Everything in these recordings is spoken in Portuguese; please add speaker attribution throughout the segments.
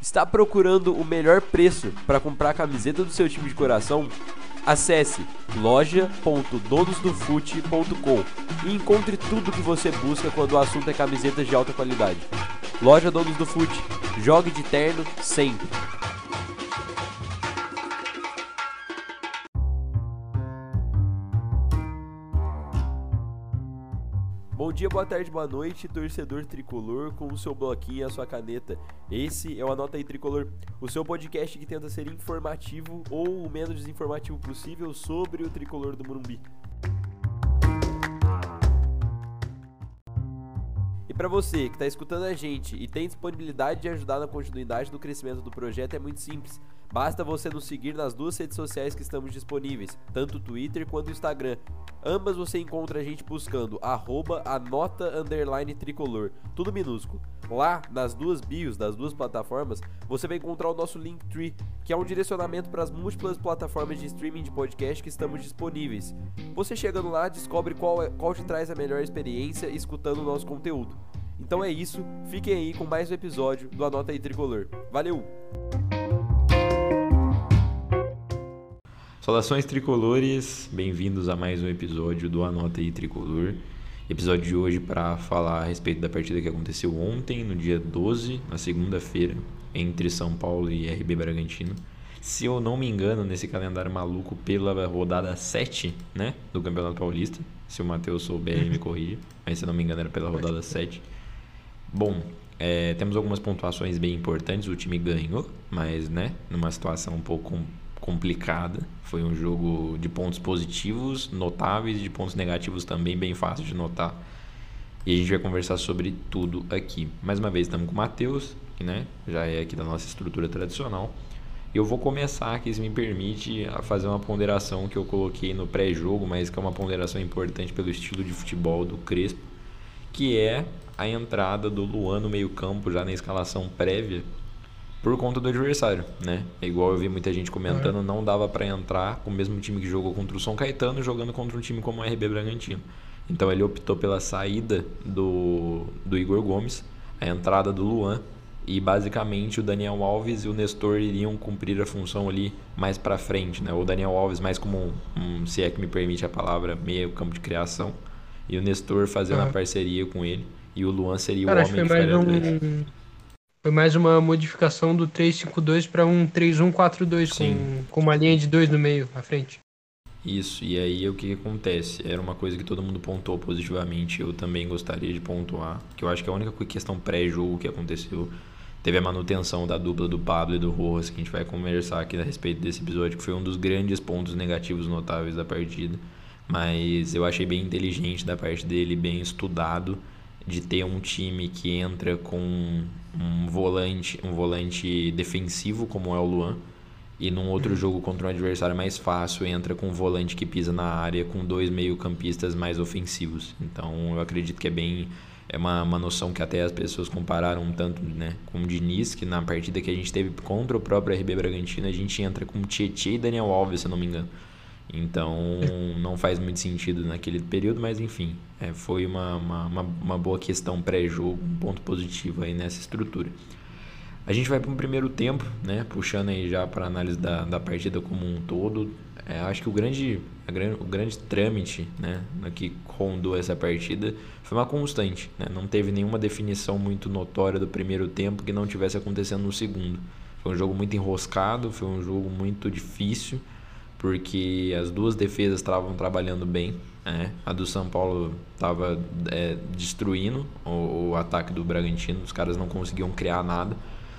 Speaker 1: Está procurando o melhor preço para comprar a camiseta do seu time de coração? Acesse loja.donosdofute.com e encontre tudo que você busca quando o assunto é camisetas de alta qualidade. Loja Donos do Fute. Jogue de terno sempre. Dia, boa tarde, boa noite, torcedor tricolor, com o seu bloquinho e a sua caneta. Esse é o Anota aí Tricolor, o seu podcast que tenta ser informativo ou o menos desinformativo possível sobre o tricolor do Morumbi. E para você que está escutando a gente e tem disponibilidade de ajudar na continuidade do crescimento do projeto, é muito simples. Basta você nos seguir nas duas redes sociais que estamos disponíveis, tanto Twitter quanto Instagram. Ambas você encontra a gente buscando arroba anota underline tricolor, tudo minúsculo. Lá, nas duas bios das duas plataformas, você vai encontrar o nosso Linktree, que é um direcionamento para as múltiplas plataformas de streaming de podcast que estamos disponíveis. Você chegando lá, descobre qual, é, qual te traz a melhor experiência escutando o nosso conteúdo. Então é isso, fiquem aí com mais um episódio do Anota aí Tricolor. Valeu!
Speaker 2: Saudações tricolores, bem-vindos a mais um episódio do Anota aí Tricolor. Episódio de hoje para falar a respeito da partida que aconteceu ontem, no dia 12, na segunda-feira, entre São Paulo e RB Bragantino. Se eu não me engano, nesse calendário maluco, pela rodada 7 né, do Campeonato Paulista. Se o Matheus souber, ele me corrija. Mas se eu não me engano, era pela rodada 7. Bom, é, temos algumas pontuações bem importantes. O time ganhou, mas né, numa situação um pouco complicada. Foi um jogo de pontos positivos notáveis e de pontos negativos também bem fácil de notar. E a gente vai conversar sobre tudo aqui. Mais uma vez estamos com o Matheus, que né, já é aqui da nossa estrutura tradicional. Eu vou começar aqui, se me permite, a fazer uma ponderação que eu coloquei no pré-jogo, mas que é uma ponderação importante pelo estilo de futebol do Crespo, que é a entrada do Luan no meio-campo já na escalação prévia por conta do adversário, né? É igual eu vi muita gente comentando, não dava para entrar com o mesmo time que jogou contra o São Caetano jogando contra um time como o RB Bragantino. Então ele optou pela saída do, do Igor Gomes, a entrada do Luan e basicamente o Daniel Alves e o Nestor iriam cumprir a função ali mais para frente, né? O Daniel Alves mais como um, um, se é que me permite a palavra, meio campo de criação e o Nestor fazendo uhum. a parceria com ele e o Luan seria
Speaker 3: Cara,
Speaker 2: o homem
Speaker 3: que faria um, foi mais uma modificação do 352 para um 3142 com, com uma linha de dois no meio, à frente.
Speaker 2: Isso, e aí o que acontece? Era uma coisa que todo mundo pontuou positivamente, eu também gostaria de pontuar, que eu acho que a única questão pré-jogo que aconteceu teve a manutenção da dupla do Pablo e do Rojas, que a gente vai conversar aqui a respeito desse episódio, que foi um dos grandes pontos negativos notáveis da partida. Mas eu achei bem inteligente da parte dele, bem estudado de ter um time que entra com um volante, um volante defensivo como é o Luan e num outro uhum. jogo contra um adversário mais fácil entra com um volante que pisa na área com dois meio-campistas mais ofensivos. Então eu acredito que é bem é uma, uma noção que até as pessoas compararam um tanto né, com o Diniz, que na partida que a gente teve contra o próprio RB Bragantino, a gente entra com Tietchan e Daniel Alves, se eu não me engano. Então não faz muito sentido naquele período, mas enfim, é, foi uma, uma, uma, boa questão pré-jogo, um ponto positivo aí nessa estrutura. A gente vai para um primeiro tempo, né, puxando aí já para análise da, da partida como um todo. É, acho que o grande, a, o grande trâmite né, que rondou essa partida foi uma constante. Né? Não teve nenhuma definição muito notória do primeiro tempo que não tivesse acontecendo no segundo. Foi um jogo muito enroscado, foi um jogo muito difícil porque as duas defesas estavam trabalhando bem. Né? A do São Paulo estava é, destruindo o, o, ataque do Bragantino, os caras não conseguiam criar nada.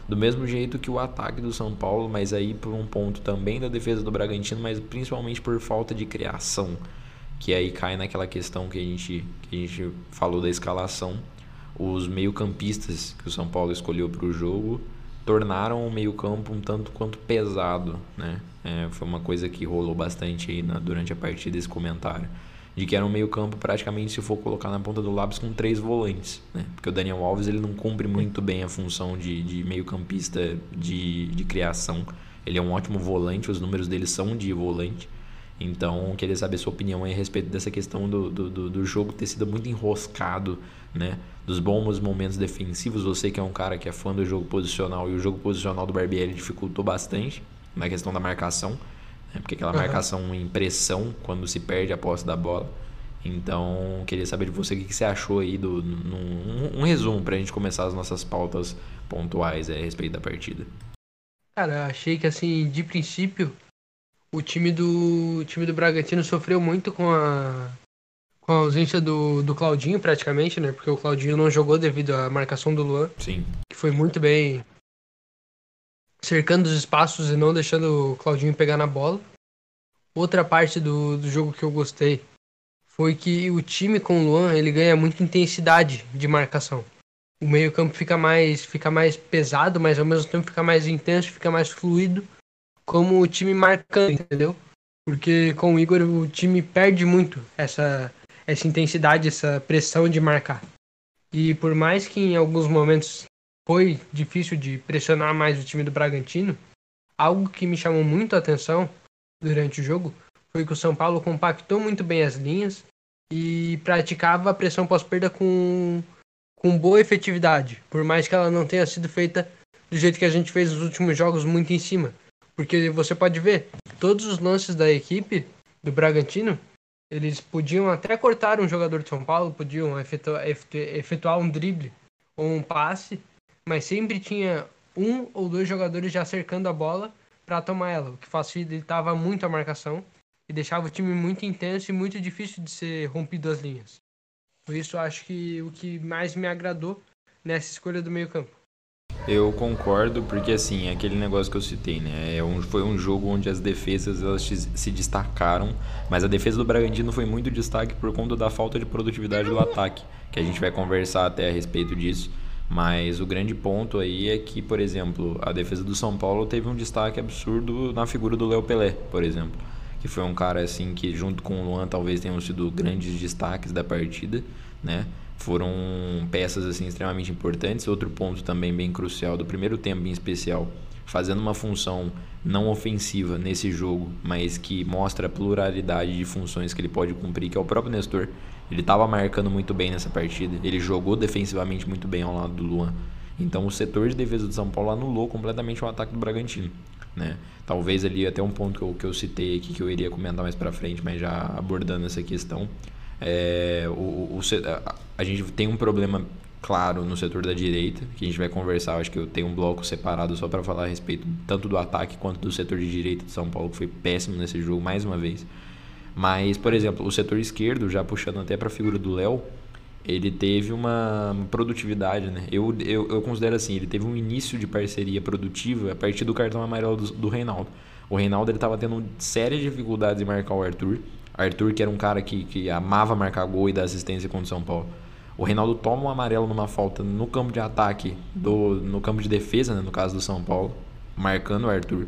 Speaker 2: Do mesmo jeito que o ataque do São Paulo, mas aí por um ponto também da defesa do Bragantino, mas principalmente por falta de criação. Que aí cai naquela questão que a gente, que a gente falou da escalação. Os meio-campistas que o São Paulo escolheu para o jogo tornaram o meio-campo um tanto quanto pesado, né? É, foi uma coisa que rolou bastante aí na, durante a partida esse comentário. De que era um meio-campo praticamente, se for colocar na ponta do lápis, com três volantes. Né? Porque o Daniel Alves ele não cumpre muito bem a função de, de meio-campista de, de criação. Ele é um ótimo volante, os números dele são de volante. Então, queria saber sua opinião a respeito dessa questão do, do, do, jogo ter sido muito enroscado, né? Dos bons momentos defensivos. Você que é um cara que é fã do jogo posicional e o jogo posicional do Barbieri dificultou bastante na questão da marcação, né? porque aquela uhum. marcação em pressão quando se perde a posse da bola. Então, queria saber de você o que você achou aí do num, um resumo para a gente começar as nossas pautas pontuais é, a respeito da partida.
Speaker 3: Cara, achei que assim, de princípio, o time do o time do Bragantino sofreu muito com a com a ausência do, do Claudinho praticamente, né? Porque o Claudinho não jogou devido à marcação do Luan.
Speaker 2: Sim.
Speaker 3: Que foi muito bem cercando os espaços e não deixando o Claudinho pegar na bola. Outra parte do, do jogo que eu gostei foi que o time com o Luan ele ganha muita intensidade de marcação. O meio campo fica mais, fica mais pesado, mas ao mesmo tempo fica mais intenso, fica mais fluido, como o time marcando, entendeu? Porque com o Igor o time perde muito essa, essa intensidade, essa pressão de marcar. E por mais que em alguns momentos foi difícil de pressionar mais o time do Bragantino, algo que me chamou muito a atenção durante o jogo foi que o São Paulo compactou muito bem as linhas e praticava a pressão pós-perda com, com boa efetividade, por mais que ela não tenha sido feita do jeito que a gente fez nos últimos jogos, muito em cima. Porque você pode ver, todos os lances da equipe do Bragantino, eles podiam até cortar um jogador de São Paulo, podiam efetuar, efetuar um drible ou um passe, mas sempre tinha um ou dois jogadores já cercando a bola para tomar ela, o que facilitava muito a marcação e deixava o time muito intenso e muito difícil de ser rompido as linhas. Por isso, acho que o que mais me agradou nessa escolha do meio-campo.
Speaker 2: Eu concordo, porque assim, é aquele negócio que eu citei, né? É um, foi um jogo onde as defesas elas se destacaram, mas a defesa do Bragantino foi muito destaque por conta da falta de produtividade do ataque, que a gente vai conversar até a respeito disso. Mas o grande ponto aí é que, por exemplo, a defesa do São Paulo teve um destaque absurdo na figura do Léo Pelé, por exemplo que foi um cara assim que junto com o Luan talvez tenham sido grandes destaques da partida, né? Foram peças assim extremamente importantes. Outro ponto também bem crucial do primeiro tempo em especial, fazendo uma função não ofensiva nesse jogo, mas que mostra a pluralidade de funções que ele pode cumprir, que é o próprio Nestor. Ele estava marcando muito bem nessa partida, ele jogou defensivamente muito bem ao lado do Luan. Então o setor de defesa do São Paulo anulou completamente o ataque do Bragantino. Né? Talvez ali até um ponto que eu, que eu citei aqui que eu iria comentar mais para frente, mas já abordando essa questão, é, o, o, a, gente tem um problema claro no setor da direita, que a gente vai conversar, acho que eu tenho um bloco separado só para falar a respeito tanto do ataque quanto do setor de direita de São Paulo, que foi péssimo nesse jogo mais uma vez. Mas, por exemplo, o setor esquerdo, já puxando até para a figura do Léo, ele teve uma produtividade, né? Eu, eu, eu, considero assim, ele teve um início de parceria produtiva a partir do cartão amarelo do, do Reinaldo. O Reinaldo estava tendo sérias dificuldades em marcar o Arthur. Arthur, que era um cara que, que amava marcar gol e dar assistência contra o São Paulo. O Reinaldo toma um amarelo numa falta no campo de ataque, do, no campo de defesa, né, no caso do São Paulo, marcando o Arthur.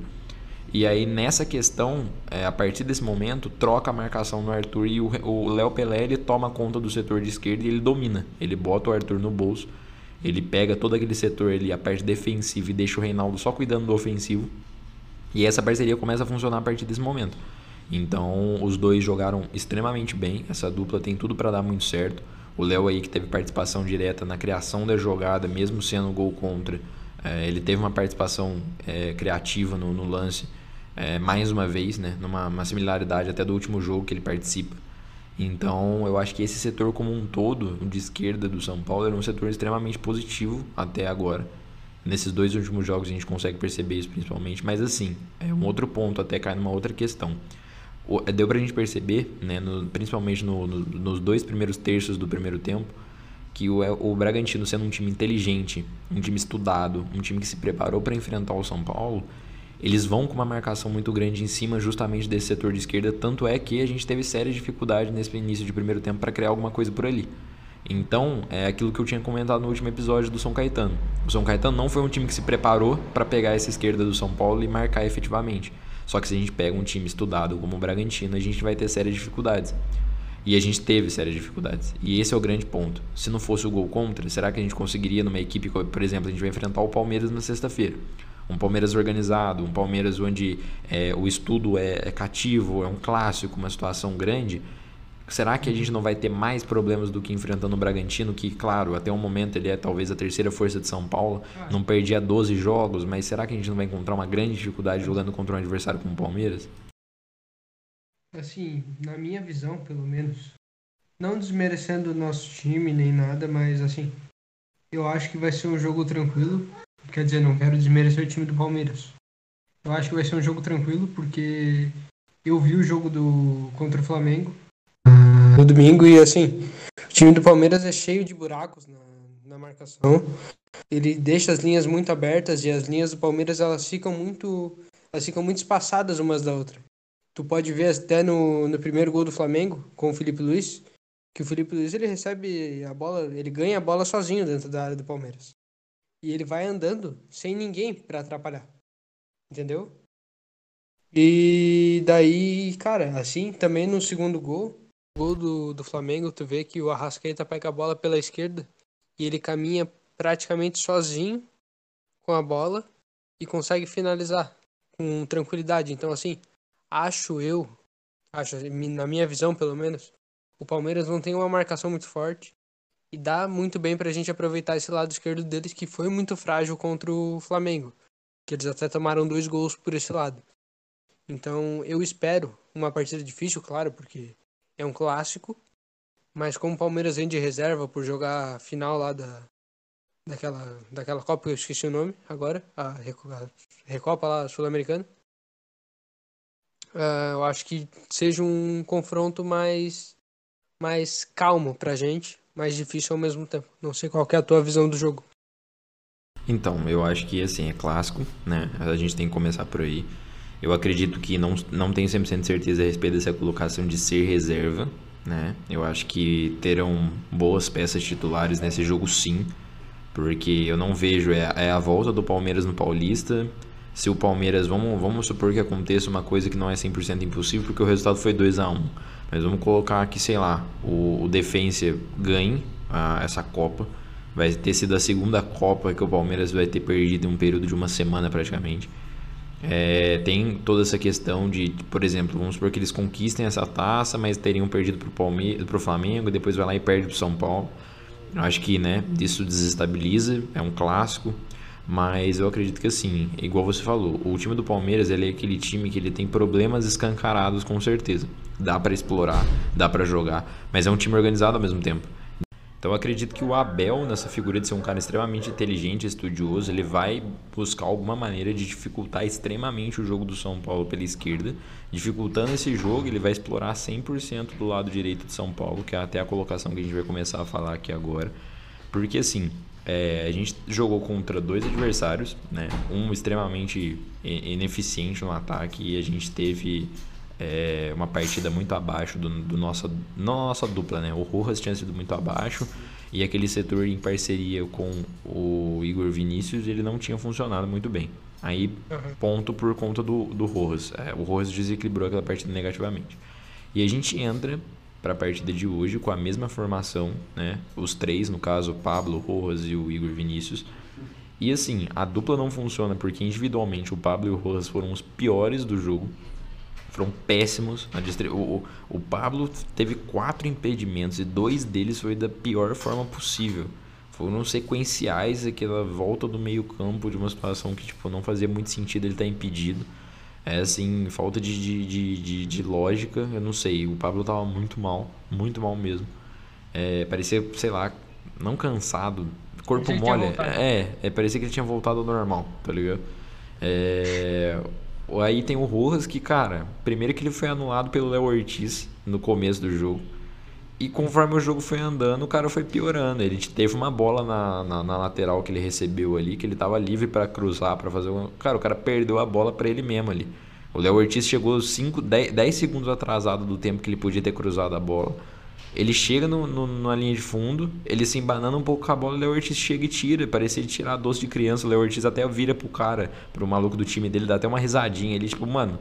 Speaker 2: E aí nessa questão, é, a partir desse momento, troca a marcação no Arthur e o Léo Pelé ele toma conta do setor de esquerda e ele domina. Ele bota o Arthur no bolso, ele pega todo aquele setor ali, a parte defensiva e deixa o Reinaldo só cuidando do ofensivo. E essa parceria começa a funcionar a partir desse momento. Então os dois jogaram extremamente bem, essa dupla tem tudo para dar muito certo. O Léo aí que teve participação direta na criação da jogada, mesmo sendo gol contra, é, ele teve uma participação é, criativa no, no lance é, mais uma vez, né, numa similaridade até do último jogo que ele participa. Então, eu acho que esse setor como um todo, de esquerda do São Paulo, era um setor extremamente positivo até agora. Nesses dois últimos jogos a gente consegue perceber isso principalmente, mas assim, é um outro ponto, até cai numa outra questão. Deu pra gente perceber, né, no, principalmente no, no, nos dois primeiros terços do primeiro tempo, que o, o Bragantino sendo um time inteligente, um time estudado, um time que se preparou para enfrentar o São Paulo, eles vão com uma marcação muito grande em cima justamente desse setor de esquerda, tanto é que a gente teve séria dificuldade nesse início de primeiro tempo para criar alguma coisa por ali. Então, é aquilo que eu tinha comentado no último episódio do São Caetano. O São Caetano não foi um time que se preparou para pegar essa esquerda do São Paulo e marcar efetivamente. Só que se a gente pega um time estudado como o Bragantino, a gente vai ter sérias dificuldades. E a gente teve sérias dificuldades. E esse é o grande ponto. Se não fosse o gol contra, será que a gente conseguiria numa equipe, por exemplo, a gente vai enfrentar o Palmeiras na sexta-feira um Palmeiras organizado, um Palmeiras onde é, o estudo é, é, cativo, é um clássico, uma situação grande, Será que a gente não vai ter mais problemas do que enfrentando o Bragantino, que, claro, até o momento ele é talvez a terceira força de São Paulo, não perdia 12 jogos, mas será que a gente não vai encontrar uma grande dificuldade jogando contra um adversário como o Palmeiras?
Speaker 3: Assim, na minha visão, pelo menos, não desmerecendo o nosso time nem nada, mas assim, eu acho que vai ser um jogo tranquilo. Quer dizer, não quero desmerecer o time do Palmeiras. Eu acho que vai ser um jogo tranquilo porque eu vi o jogo do contra o Flamengo no domingo e assim, o time do Palmeiras é cheio de buracos na, na marcação. Ele deixa as linhas muito abertas e as linhas do Palmeiras elas ficam muito elas ficam muito espaçadas umas da outra. Tu pode ver até no, no primeiro gol do Flamengo com o Felipe Luiz, que o Felipe Luiz ele recebe a bola, ele ganha a bola sozinho dentro da área do Palmeiras. E ele vai andando sem ninguém para atrapalhar. Entendeu? E daí, cara, assim, também no segundo gol, gol do, do Flamengo, tu vê que o Arrascaeta pega a bola pela esquerda e ele caminha praticamente sozinho com a bola e consegue finalizar com tranquilidade. Então, assim, acho eu, acho, na minha visão pelo menos, o Palmeiras não tem uma marcação muito forte e dá muito bem pra gente aproveitar esse lado esquerdo deles que foi muito frágil contra o Flamengo, que eles até tomaram dois gols por esse lado. Então, eu espero uma partida difícil, claro, porque é um clássico, mas como o Palmeiras vem de reserva por jogar a final lá da, daquela, daquela Copa, eu esqueci o nome agora, a, Recopa lá sul-americana, uh, eu acho que seja um confronto mais, mais calmo pra gente, mais difícil ao mesmo tempo. Não sei qual é a tua visão do jogo.
Speaker 2: Então, eu acho que assim, é clássico, né? A gente tem que começar por aí. Eu acredito que não, não tenho 100% de certeza a respeito dessa colocação de ser reserva, né? Eu acho que terão boas peças titulares nesse jogo sim, porque eu não vejo, é, é a volta do Palmeiras no Paulista. Se o Palmeiras, vamos, vamos supor que aconteça uma coisa que não é 100% impossível, porque o resultado foi 2 a 1 Mas vamos colocar que, sei lá, o, o Defensa ganhe a, essa Copa. Vai ter sido a segunda Copa que o Palmeiras vai ter perdido em um período de uma semana praticamente. É, tem toda essa questão de, por exemplo, vamos supor que eles conquistem essa taça, mas teriam perdido para o Flamengo, depois vai lá e perde para o São Paulo. Eu acho que né, isso desestabiliza, é um clássico, mas eu acredito que assim, igual você falou, o time do Palmeiras ele é aquele time que ele tem problemas escancarados com certeza. Dá para explorar, dá para jogar, mas é um time organizado ao mesmo tempo. Então eu acredito que o Abel, nessa figura de ser um cara extremamente inteligente, estudioso, ele vai buscar alguma maneira de dificultar extremamente o jogo do São Paulo pela esquerda. Dificultando esse jogo, ele vai explorar 100% do lado direito de São Paulo, que é até a colocação que a gente vai começar a falar aqui agora. Porque assim, é, a gente jogou contra dois adversários, né? um extremamente ineficiente no ataque e a gente teve é, uma partida muito abaixo do, do nossa, nossa dupla, né? O Rojas tinha sido muito abaixo e aquele setor em parceria com o Igor Vinícius ele não tinha funcionado muito bem. Aí, uhum. ponto por conta do, do Rojas. É, o Rojas desequilibrou aquela partida negativamente. E a gente entra para a partida de hoje com a mesma formação, né? Os três, no caso, o Pablo, o Rojas e o Igor Vinícius. E assim, a dupla não funciona porque individualmente o Pablo e o Rojas foram os piores do jogo foram péssimos. O, o, o, Pablo teve quatro impedimentos e dois deles foi da pior forma possível. Foram sequenciais aquela volta do meio campo de uma situação que tipo, não fazia muito sentido ele estar tá impedido. É assim, falta de, de, de, de, de lógica, eu não sei. O Pablo tava muito mal, muito mal mesmo. É, parecia, sei lá, não cansado, corpo mole. É, é, parecia que ele tinha voltado ao normal, tá ligado? É, Aí tem o Rojas, que, cara, primeiro que ele foi anulado pelo Léo Ortiz no começo do jogo. E conforme o jogo foi andando, o cara foi piorando. Ele teve uma bola na, na, na lateral que ele recebeu ali, que ele tava livre para cruzar, para fazer um. Cara, o cara perdeu a bola para ele mesmo ali. O Léo Ortiz chegou 5, 10, 10 segundos atrasado do tempo que ele podia ter cruzado a bola. Ele chega no, no, na linha de fundo, ele se embanando um pouco com a bola, o Léo Ortiz chega e tira. Parecia tirar doce de criança. O Léo Ortiz até vira pro cara, pro maluco do time dele, dá até uma risadinha. Ele, tipo, mano,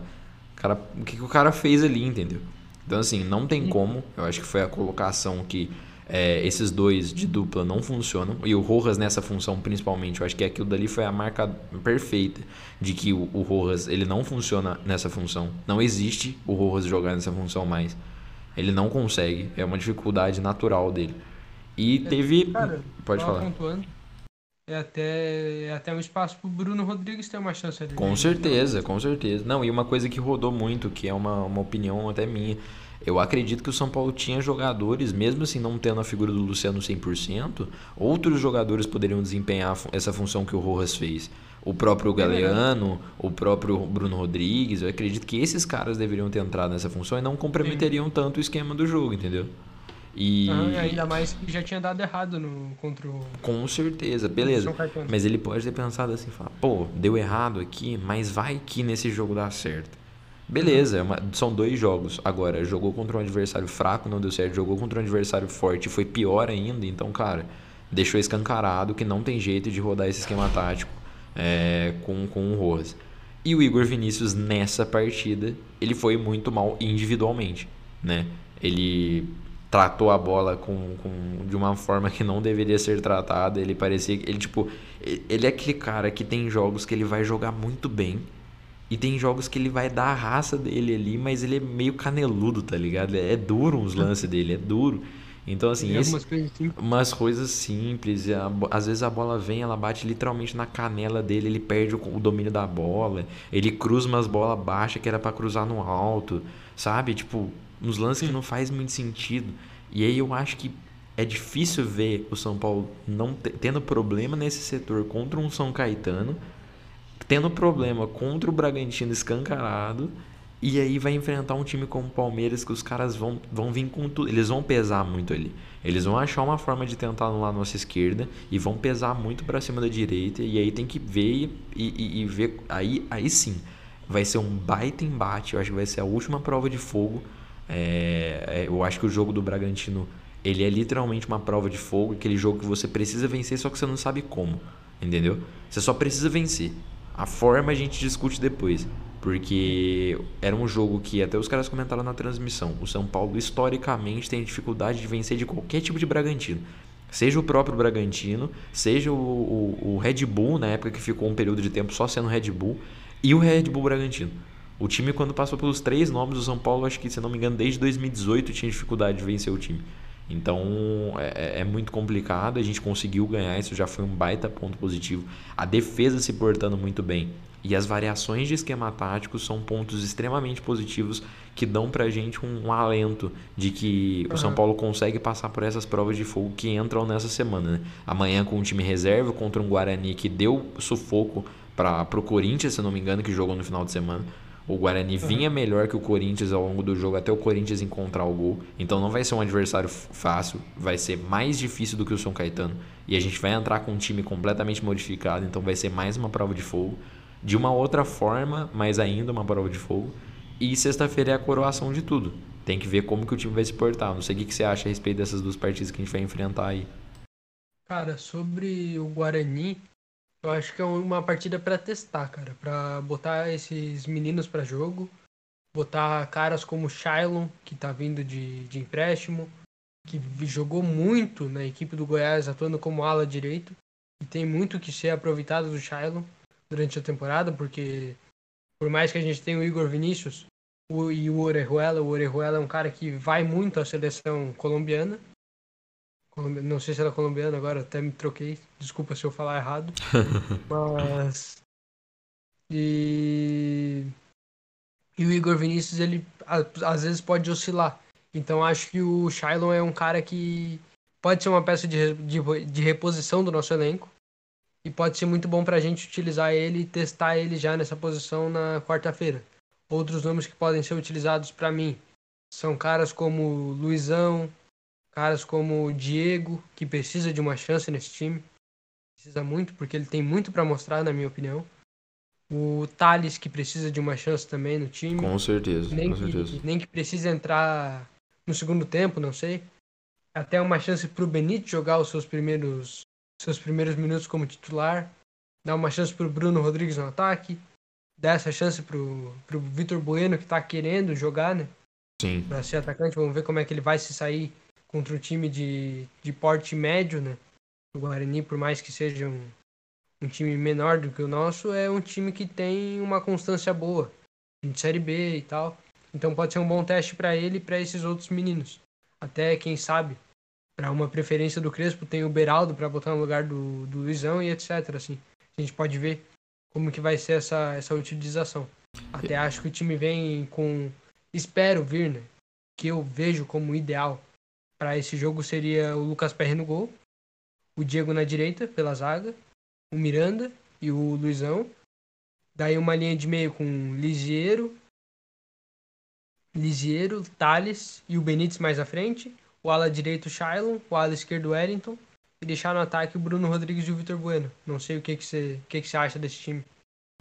Speaker 2: cara, o que, que o cara fez ali, entendeu? Então, assim, não tem como. Eu acho que foi a colocação que é, esses dois de dupla não funcionam. E o Rojas nessa função, principalmente, eu acho que aquilo dali foi a marca perfeita de que o, o Rojas ele não funciona nessa função. Não existe o Rojas jogar nessa função mais. Ele não consegue, é uma dificuldade natural dele. E teve.
Speaker 3: Cara,
Speaker 2: Pode falar.
Speaker 3: pontuando, é até, é até um espaço pro Bruno Rodrigues ter uma chance ali.
Speaker 2: Com
Speaker 3: né?
Speaker 2: certeza, com certeza. Não, e uma coisa que rodou muito, que é uma, uma opinião até minha. Eu acredito que o São Paulo tinha jogadores, mesmo assim não tendo a figura do Luciano 100%, outros jogadores poderiam desempenhar essa função que o Rojas fez. O próprio Galeano, o próprio Bruno Rodrigues, eu acredito que esses caras deveriam ter entrado nessa função e não comprometeriam tanto o esquema do jogo, entendeu? E
Speaker 3: Aham, e ainda mais que já tinha dado errado no, contra o
Speaker 2: com certeza, beleza. Mas ele pode ter pensado assim, falar, pô, deu errado aqui, mas vai que nesse jogo dá certo. Beleza, é uma- são dois jogos. Agora, jogou contra um adversário fraco, não deu certo. Jogou contra um adversário forte, foi pior ainda. Então, cara, deixou escancarado que não tem jeito de rodar esse esquema tático é, com, com o Rojas. E o Igor Vinícius, nessa partida, ele foi muito mal individualmente, né? Ele tratou a bola com, com, de uma forma que não deveria ser tratada. Ele parecia ele tipo, ele é aquele cara que tem jogos que ele vai jogar muito bem e tem jogos que ele vai dar a raça dele ali, mas ele é meio caneludo, tá ligado? É duro uns lances dele, é duro. Então assim,
Speaker 3: Tem
Speaker 2: esse,
Speaker 3: coisas assim.
Speaker 2: umas coisas simples. a às vezes a bola vem, ela bate literalmente na canela dele, ele perde o, o domínio da bola. Ele cruza umas bolas baixas que era pra cruzar no alto, sabe? Tipo, uns lances que não faz muito sentido. E aí eu acho que é difícil ver o São Paulo não te- tendo problema nesse setor contra um São Caetano, tendo problema contra o Bragantino escancarado. E aí vai enfrentar um time como o Palmeiras que os caras vão, vão vir com tudo. Eles vão pesar muito ali. Eles vão achar uma forma de tentar anular a nossa esquerda e vão pesar muito pra cima da direita. E aí tem que ver e, e- e ver. Aí, aí sim, vai ser um baita embate. Eu acho que vai ser a última prova de fogo. É, é, eu acho que o jogo do Bragantino ele é literalmente uma prova de fogo. Aquele jogo que você precisa vencer, só que você não sabe como. Entendeu? Você só precisa vencer. A forma a gente discute depois. Porque era um jogo que até os caras comentaram na transmissão. O São Paulo historicamente tem dificuldade de vencer de qualquer tipo de Bragantino. Seja o próprio Bragantino, seja o, o, o Red Bull, na época que ficou um período de tempo só sendo Red Bull, e o Red Bull Bragantino. O time, quando passou pelos três nomes do São Paulo, acho que, se não me engano, desde 2018 tinha dificuldade de vencer o time. Então é, é muito complicado. A gente conseguiu ganhar, isso já foi um baita ponto positivo. A defesa se portando muito bem. E as variações de esquema tático são pontos extremamente positivos que dão pra gente um, um alento de que o São. Paulo consegue passar por essas provas de fogo que entram nessa semana. Né? Amanhã com um time reserva contra um Guarani que deu sufoco para o Corinthians, se não me engano, que jogou no final de semana. O Guarani vinha melhor que o Corinthians ao longo do jogo até o Corinthians encontrar o gol. Então não vai ser um adversário fácil, vai ser mais difícil do que o São Caetano. E a gente vai entrar com um time completamente modificado, então vai ser mais uma prova de fogo. De uma outra forma, mas ainda uma prova de fogo. E sexta-feira é a coroação de tudo. Tem que ver como que o time vai se portar. Não sei o que você acha a respeito dessas duas partidas que a gente vai enfrentar aí.
Speaker 3: Cara, sobre o Guarani, eu acho que é uma partida pra testar, cara, Pra botar esses meninos pra jogo, botar caras como o Shailon, que tá vindo de, de empréstimo, que jogou muito na equipe do Goiás, atuando como ala direito, e tem muito que ser aproveitado do Shailon durante a temporada, porque por mais que a gente tenha o Igor Vinícius o, e o Orejuela, o Orejuela é um cara que vai muito à seleção colombiana, Colombi- Não sei se era colombiano agora, até me troquei. Desculpa se eu falar errado. Mas. E. E o Igor Vinícius, ele às vezes pode oscilar. Então acho que o Shailon é um cara que pode ser uma peça de, de, de reposição do nosso elenco. E pode ser muito bom pra gente utilizar ele e testar ele já nessa posição na quarta-feira. Outros nomes que podem ser utilizados pra mim são caras como Luizão, caras como o Diego, que precisa de uma chance nesse time. Precisa muito, porque ele tem muito pra mostrar, na minha opinião. O Thales, que precisa de uma chance também no time.
Speaker 2: Com certeza,
Speaker 3: nem,
Speaker 2: com certeza.
Speaker 3: que, nem que precisa entrar no segundo tempo, não sei. Até uma chance pro Benito jogar os seus primeiros, seus primeiros minutos como titular. Dar uma chance pro Bruno Rodrigues no ataque. Dar essa chance pro, pro Vitor Bueno, que tá querendo jogar, né?
Speaker 2: Sim.
Speaker 3: para ser atacante. Vamos ver como é que ele vai se sair contra um time de, de porte médio, né? O Guarani, por mais que seja um, um time menor do que o nosso, é um time que tem uma constância boa. De Série B e tal. Então pode ser um bom teste para ele e para esses outros meninos. Até, quem sabe, para uma preferência do Crespo, tem o Beraldo para botar no lugar do, do Luizão e etc. Assim. A gente pode ver como que vai ser essa, essa utilização. Até acho que o time vem com. Espero vir, né? Que eu vejo como ideal para esse jogo seria o Lucas Perry no gol, o Diego na direita, pela zaga, o Miranda e o Luizão. Daí uma linha de meio com Lisiero, Lisiero, Thales e o Benítez mais à frente. O ala direito, Shailon. O ala esquerdo, Wellington. E deixar no ataque o Bruno Rodrigues e o Vitor Bueno. Não sei o que, que, você, que, que você acha desse time.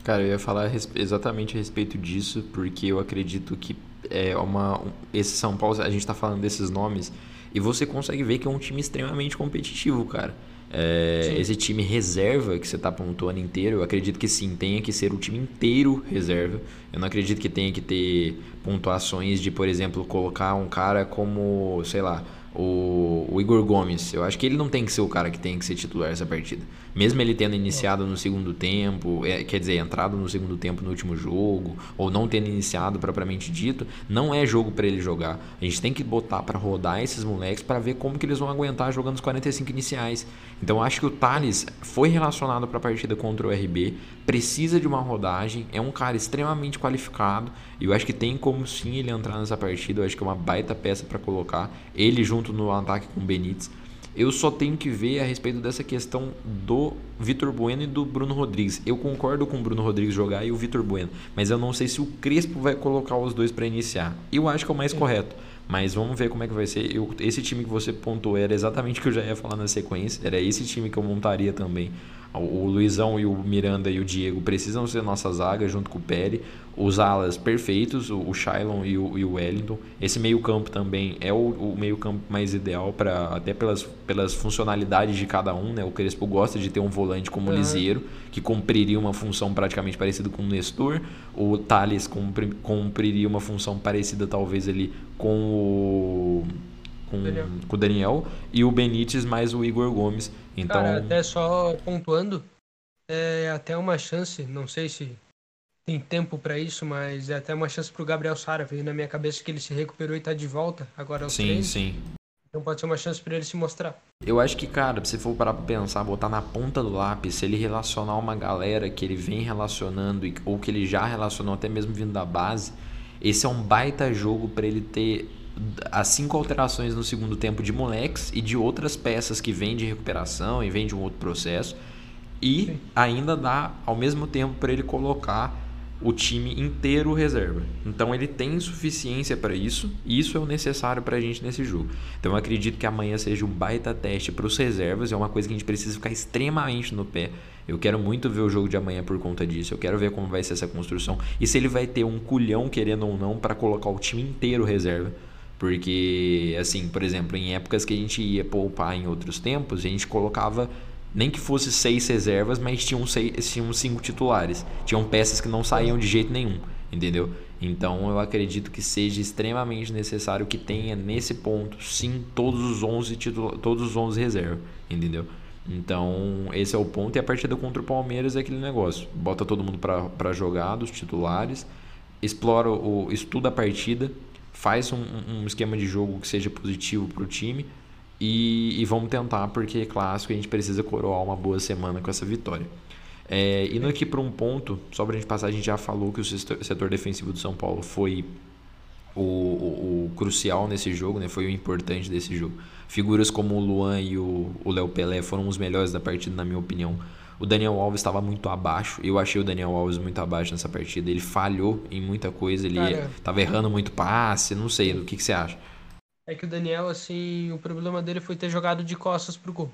Speaker 2: Cara, eu ia falar exatamente a respeito disso, porque eu acredito que é uma. Esse São Paulo, a gente tá falando desses nomes, e você consegue ver que é um time extremamente competitivo, cara. É, esse time reserva que você está pontuando inteiro, eu acredito que sim, tenha que ser o time inteiro reserva. Eu não acredito que tenha que ter pontuações de, por exemplo, colocar um cara como, sei lá, o, o, Igor Gomes. Eu acho que ele não tem que ser o cara que tem que ser titular essa partida. Mesmo ele tendo iniciado no segundo tempo, é, quer dizer, entrado no segundo tempo no último jogo, ou não tendo iniciado propriamente dito, não é jogo para ele jogar. A gente tem que botar para rodar esses moleques para ver como que eles vão aguentar jogando os 45 iniciais. Então acho que o Thales foi relacionado para a partida contra o RB, precisa de uma rodagem, é um cara extremamente qualificado, e eu acho que tem como sim ele entrar nessa partida, eu acho que é uma baita peça para colocar ele junto no ataque com o Benítez. Eu só tenho que ver a respeito dessa questão do Vitor Bueno e do Bruno Rodrigues. Eu concordo com o Bruno Rodrigues jogar e o Vitor Bueno, mas eu não sei se o Crespo vai colocar os dois para iniciar. Eu acho que é o mais correto. Mas vamos ver como é que vai ser. Eu, esse time que você pontuou era exatamente o que eu já ia falar na sequência. Era esse time que eu montaria também. O Luizão e o Miranda e o Diego precisam ser nossa zaga junto com o Pérez. Os alas perfeitos, o Shailon e o, e o Wellington. Esse meio-campo também é o, o meio-campo mais ideal para até pelas, pelas funcionalidades de cada um, né? O Crespo gosta de ter um volante como o Liseiro, que cumpriria uma função praticamente parecida com o Nestor. O Thales cumpri, cumpriria uma função parecida talvez ali com o com, Daniel. com o Daniel e o Benítez mais o Igor Gomes. Então, Cara,
Speaker 3: até só pontuando, é até uma chance, não sei se tem tempo para isso, mas é até uma chance pro Gabriel Sara. Veio na minha cabeça que ele se recuperou e tá de volta agora aos
Speaker 2: Sim, treinos. sim.
Speaker 3: Então pode ser uma chance para ele se mostrar.
Speaker 2: Eu acho que, cara, se for parar pra pensar, botar na ponta do lápis, se ele relacionar uma galera que ele vem relacionando ou que ele já relacionou até mesmo vindo da base, esse é um baita jogo para ele ter as cinco alterações no segundo tempo de moleques e de outras peças que vêm de recuperação e vêm de um outro processo. E Sim. ainda dá ao mesmo tempo para ele colocar o time inteiro reserva. Então ele tem suficiência para isso, e isso é o necessário para a gente nesse jogo. Então eu acredito que amanhã seja um baita teste para os reservas, é uma coisa que a gente precisa ficar extremamente no pé. Eu quero muito ver o jogo de amanhã por conta disso. Eu quero ver como vai ser essa construção e se ele vai ter um culhão querendo ou não para colocar o time inteiro reserva. Porque, assim, por exemplo, em épocas que a gente ia poupar em outros tempos, a gente colocava nem que fosse seis reservas, mas tinham, seis, tinham cinco titulares. Tinham peças que não saíam de jeito nenhum, entendeu? Então eu acredito que seja extremamente necessário que tenha nesse ponto, sim, todos os 11 titula todos os 11 reservas, entendeu? Então, esse é o ponto. E a partida contra o Palmeiras é aquele negócio. Bota todo mundo para jogar, dos titulares, explora o estuda a partida, faz um, um esquema de jogo que seja positivo para o time e, e, vamos tentar, porque é clássico, a gente precisa coroar uma boa semana com essa vitória. É, indo aqui para um ponto, só para a gente passar, a gente já falou que o setor defensivo do São Paulo foi o, o, o, crucial nesse jogo, né? foi o importante desse jogo. Figuras como o Luan e o Léo Pelé foram os melhores da partida, na minha opinião. O Daniel Alves estava muito abaixo. Eu achei o Daniel Alves muito abaixo nessa partida. Ele falhou em muita coisa. Ele estava errando muito passe. Não sei. O que, que você acha?
Speaker 3: É que o Daniel, assim, o problema dele foi ter jogado de costas pro gol.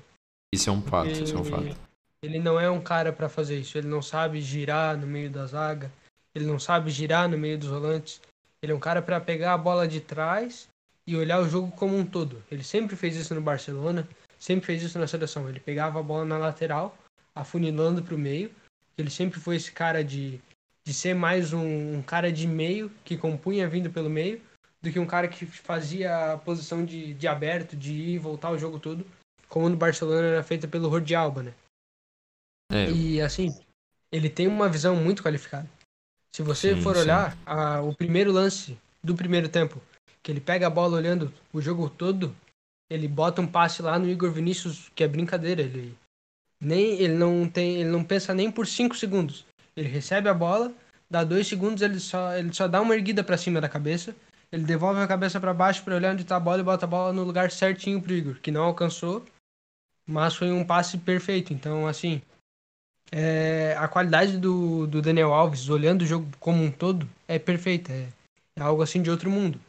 Speaker 2: Isso é um fato. Porque isso é um fato.
Speaker 3: Ele não é um cara para fazer isso. Ele não sabe girar no meio da zaga. Ele não sabe girar no meio dos volantes. Ele é um cara para pegar a bola de trás e olhar o jogo como um todo. Ele sempre fez isso no Barcelona, sempre fez isso na seleção. Ele pegava a bola na lateral afunilando para o meio. Ele sempre foi esse cara de, de ser mais um, um, cara de meio que compunha vindo pelo meio do que um cara que fazia a posição de, de aberto, de ir e voltar o jogo todo, como no Barcelona era feita pelo Jordi Alba, né? É. E assim, ele tem uma visão muito qualificada. Se você Sim, for olhar, a, o primeiro lance do primeiro tempo, que ele pega a bola olhando o jogo todo, ele bota um passe lá no Igor Vinícius, que é brincadeira, ele nem ele não tem, ele não pensa nem por 5 segundos. Ele recebe a bola, dá dois segundos, ele só ele só dá uma erguida para cima da cabeça, ele devolve a cabeça para baixo para olhar onde tá a bola e bota a bola no lugar certinho pro Igor, que não alcançou, mas foi um passe perfeito. Então, assim, é, a qualidade do, do Daniel Alves, olhando o jogo como um todo, é perfeita. É, é algo assim de outro mundo.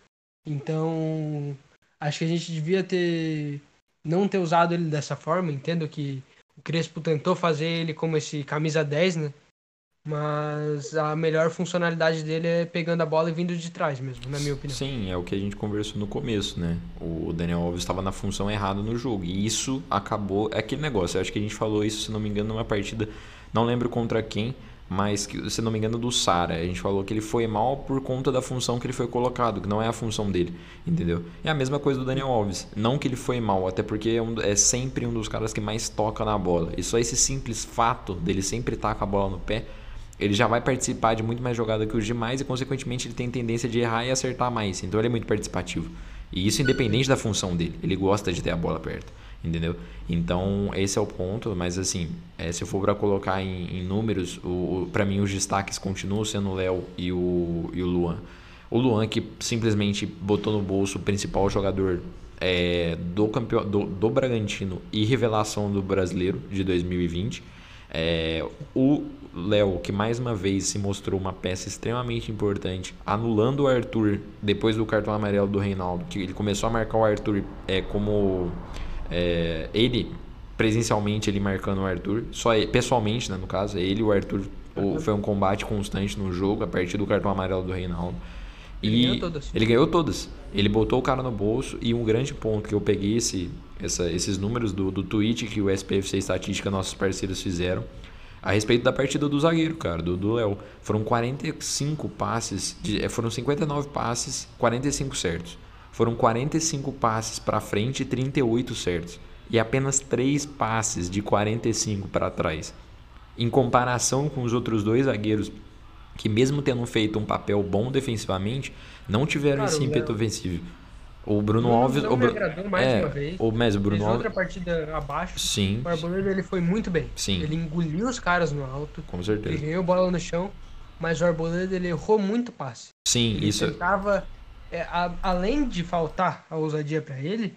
Speaker 3: Então, acho que a gente devia ter não ter usado ele dessa forma. Entendo que Crespo tentou fazer ele como esse camisa 10, né? Mas a melhor funcionalidade dele é pegando a bola e vindo de trás mesmo, na minha opinião.
Speaker 2: Sim, é o que a gente conversou no começo, né? O Daniel Alves estava na função errada no jogo. E isso acabou. É aquele negócio. Acho que a gente falou isso, se não me engano, numa partida. Não lembro contra quem, mas que, se não me engano, do Sara. A gente falou que ele foi mal por conta da função que ele foi colocado, que não é a função dele, entendeu? É a mesma coisa do Daniel Alves. Não que ele foi mal, até porque é, um, é sempre um dos caras que mais toca na bola. E só esse simples fato dele sempre estar tá com a bola no pé ele já vai participar de muito mais jogada que os demais e, consequentemente, ele tem tendência de errar e acertar mais. Então, ele é muito participativo. E isso independente da função dele. Ele gosta de ter a bola perto, entendeu? Então, esse é o ponto. Mas, assim, é, se eu for para colocar em, em números, o, o para mim os destaques continuam sendo o Léo e o, e o Luan. O Luan, que simplesmente botou no bolso o principal jogador é, do, campeão, do, do Bragantino e revelação do brasileiro de 2020. É, o Léo, que mais uma vez se mostrou uma peça extremamente importante, anulando o Arthur depois do cartão amarelo do Reinaldo, que ele começou a marcar o Arthur é, como é, ele presencialmente ele marcando o Arthur, só ele, pessoalmente, né, no caso, ele e o Arthur o, foi um combate constante no jogo a partir do cartão amarelo do Reinaldo.
Speaker 3: E ele ganhou todas.
Speaker 2: Ele ganhou todas. Ele botou o cara no bolso e um grande ponto que eu peguei esse, essa, esses números do, do tweet que o SPFC Estatística, nossos parceiros, fizeram a respeito da partida do zagueiro, cara, do Léo. Foram 45 passes, de, eh, foram 59 passes, 45 certos. Foram 45 passes para frente e 38 certos. E apenas 3 passes de 45 para trás. Em comparação com os outros dois zagueiros que mesmo tendo feito um papel bom defensivamente, não tiveram Cara, esse ímpeto ofensivo. O Bruno Alves. O Bruno,
Speaker 3: mais é, uma vez. O,
Speaker 2: mas o Bruno Alves.
Speaker 3: outra partida abaixo.
Speaker 2: Sim.
Speaker 3: O Arboleda ele foi muito bem.
Speaker 2: Sim.
Speaker 3: Ele engoliu os caras no alto.
Speaker 2: Com certeza.
Speaker 3: Ele ganhou bola no chão. Mas o Arboleda ele errou muito passe.
Speaker 2: Sim,
Speaker 3: ele
Speaker 2: isso.
Speaker 3: Tentava, é, a, além de faltar a ousadia para ele,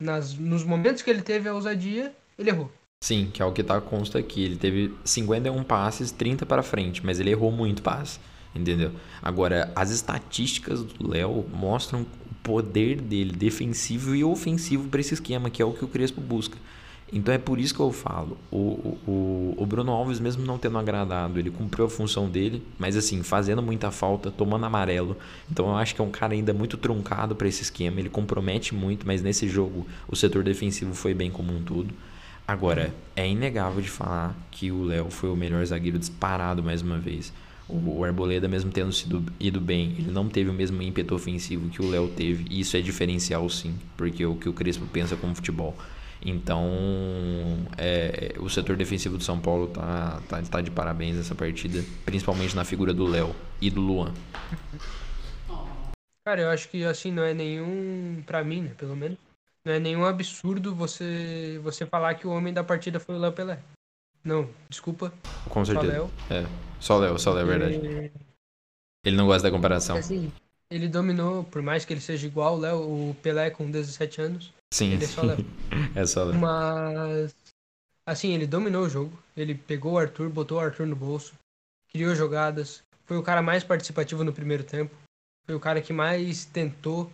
Speaker 3: nas, nos momentos que ele teve a ousadia, ele errou.
Speaker 2: Sim, que é o que tá consta aqui. Ele teve 51 passes, 30 para frente, mas ele errou muito passe. Entendeu? Agora, as estatísticas do Léo mostram poder dele defensivo e ofensivo para esse esquema, que é o que o Crespo busca. Então é por isso que eu falo, o, o, o Bruno Alves, mesmo não tendo agradado, ele cumpriu a função dele, mas assim, fazendo muita falta, tomando amarelo. Então eu acho que é um cara ainda muito truncado para esse esquema, ele compromete muito, mas nesse jogo o setor defensivo foi bem como um todo. Agora, é inegável de falar que o Léo foi o melhor zagueiro disparado mais uma vez. O Arboleda, mesmo tendo sido ido bem, ele não teve o mesmo ímpeto ofensivo que o Léo teve. E isso é diferencial, sim, porque é o que o Crespo pensa como futebol. Então, é, o setor defensivo do São Paulo tá, tá, tá de parabéns nessa partida, principalmente na figura do Léo e do Luan.
Speaker 3: Cara, eu acho que assim não é nenhum, para mim, né, pelo menos, não é nenhum absurdo você você falar que o homem da partida foi o Léo Pelé. Não, desculpa.
Speaker 2: Com certeza. Só Léo. É, só Léo, só Léo, é verdade. Ele não gosta da comparação.
Speaker 3: Assim, ele dominou, por mais que ele seja igual o Léo, o Pelé com 17 anos.
Speaker 2: Sim.
Speaker 3: Ele é só
Speaker 2: é só Léo.
Speaker 3: Mas, assim, ele dominou o jogo. Ele pegou o Arthur, botou o Arthur no bolso, criou jogadas. Foi o cara mais participativo no primeiro tempo. Foi o cara que mais tentou.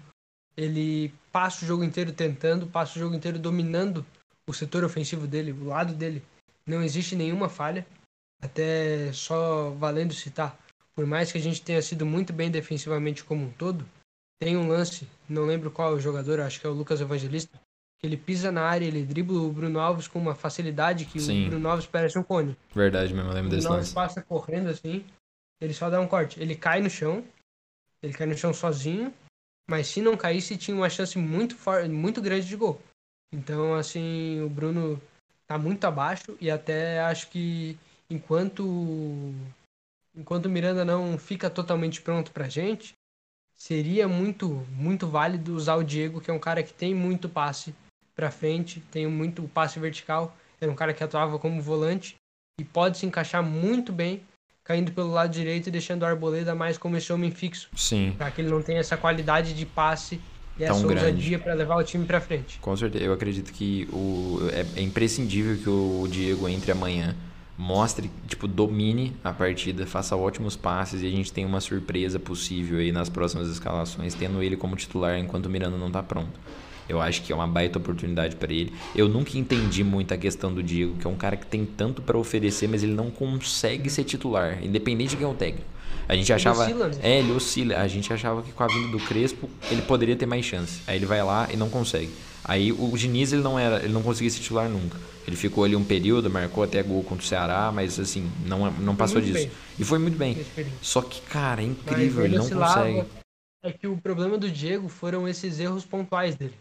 Speaker 3: Ele passa o jogo inteiro tentando, passa o jogo inteiro dominando o setor ofensivo dele, o lado dele não existe nenhuma falha, até só valendo citar. Por mais que a gente tenha sido muito bem defensivamente como um todo, tem um lance, não lembro qual é o jogador, acho que é o Lucas Evangelista, que ele pisa na área, ele dribla o Bruno Alves com uma facilidade que Sim. o Bruno Alves parece um cone.
Speaker 2: Verdade mesmo, eu lembro desse lance.
Speaker 3: O Bruno Alves passa correndo assim, ele só dá um corte. Ele cai no chão, ele cai no chão sozinho, mas se não caísse tinha uma chance muito, muito grande de gol. Então, assim, o Bruno tá muito abaixo e até acho que enquanto enquanto o Miranda não fica totalmente pronto pra gente, seria muito, muito válido usar o Diego, que é um cara que tem muito passe para frente, tem muito passe vertical, era um cara que atuava como volante e pode se encaixar muito bem caindo pelo lado direito e deixando o Arboleda mais como esse homem fixo.
Speaker 2: Sim.
Speaker 3: Para que ele não tenha essa qualidade de passe e
Speaker 2: Tão
Speaker 3: essa
Speaker 2: grande.
Speaker 3: ousadia para levar o time para frente.
Speaker 2: Com certeza. Eu acredito que o, é, é imprescindível que o Diego entre amanhã, mostre, tipo, domine a partida, faça ótimos passes e a gente tenha uma surpresa possível aí nas próximas escalações, tendo ele como titular enquanto o Miranda não tá pronto. Eu acho que é uma baita oportunidade para ele. Eu nunca entendi muito a questão do Diego, que é um cara que tem tanto para oferecer, mas ele não consegue ser titular, independente de quem é o técnico. A gente achava.
Speaker 3: oscila, né?
Speaker 2: É, ele oscila. A gente achava que com a vinda do Crespo ele poderia ter mais chance. Aí ele vai lá e não consegue. Aí o Diniz ele não era, ele não conseguia se titular nunca. Ele ficou ali um período, marcou até gol contra o Ceará, mas assim, não, não passou disso.
Speaker 3: bem.
Speaker 2: E foi muito bem. Só que, cara, é
Speaker 3: Mas
Speaker 2: incrível, ele não consegue.
Speaker 3: É que o problema do Diego foram esses erros pontuais dele.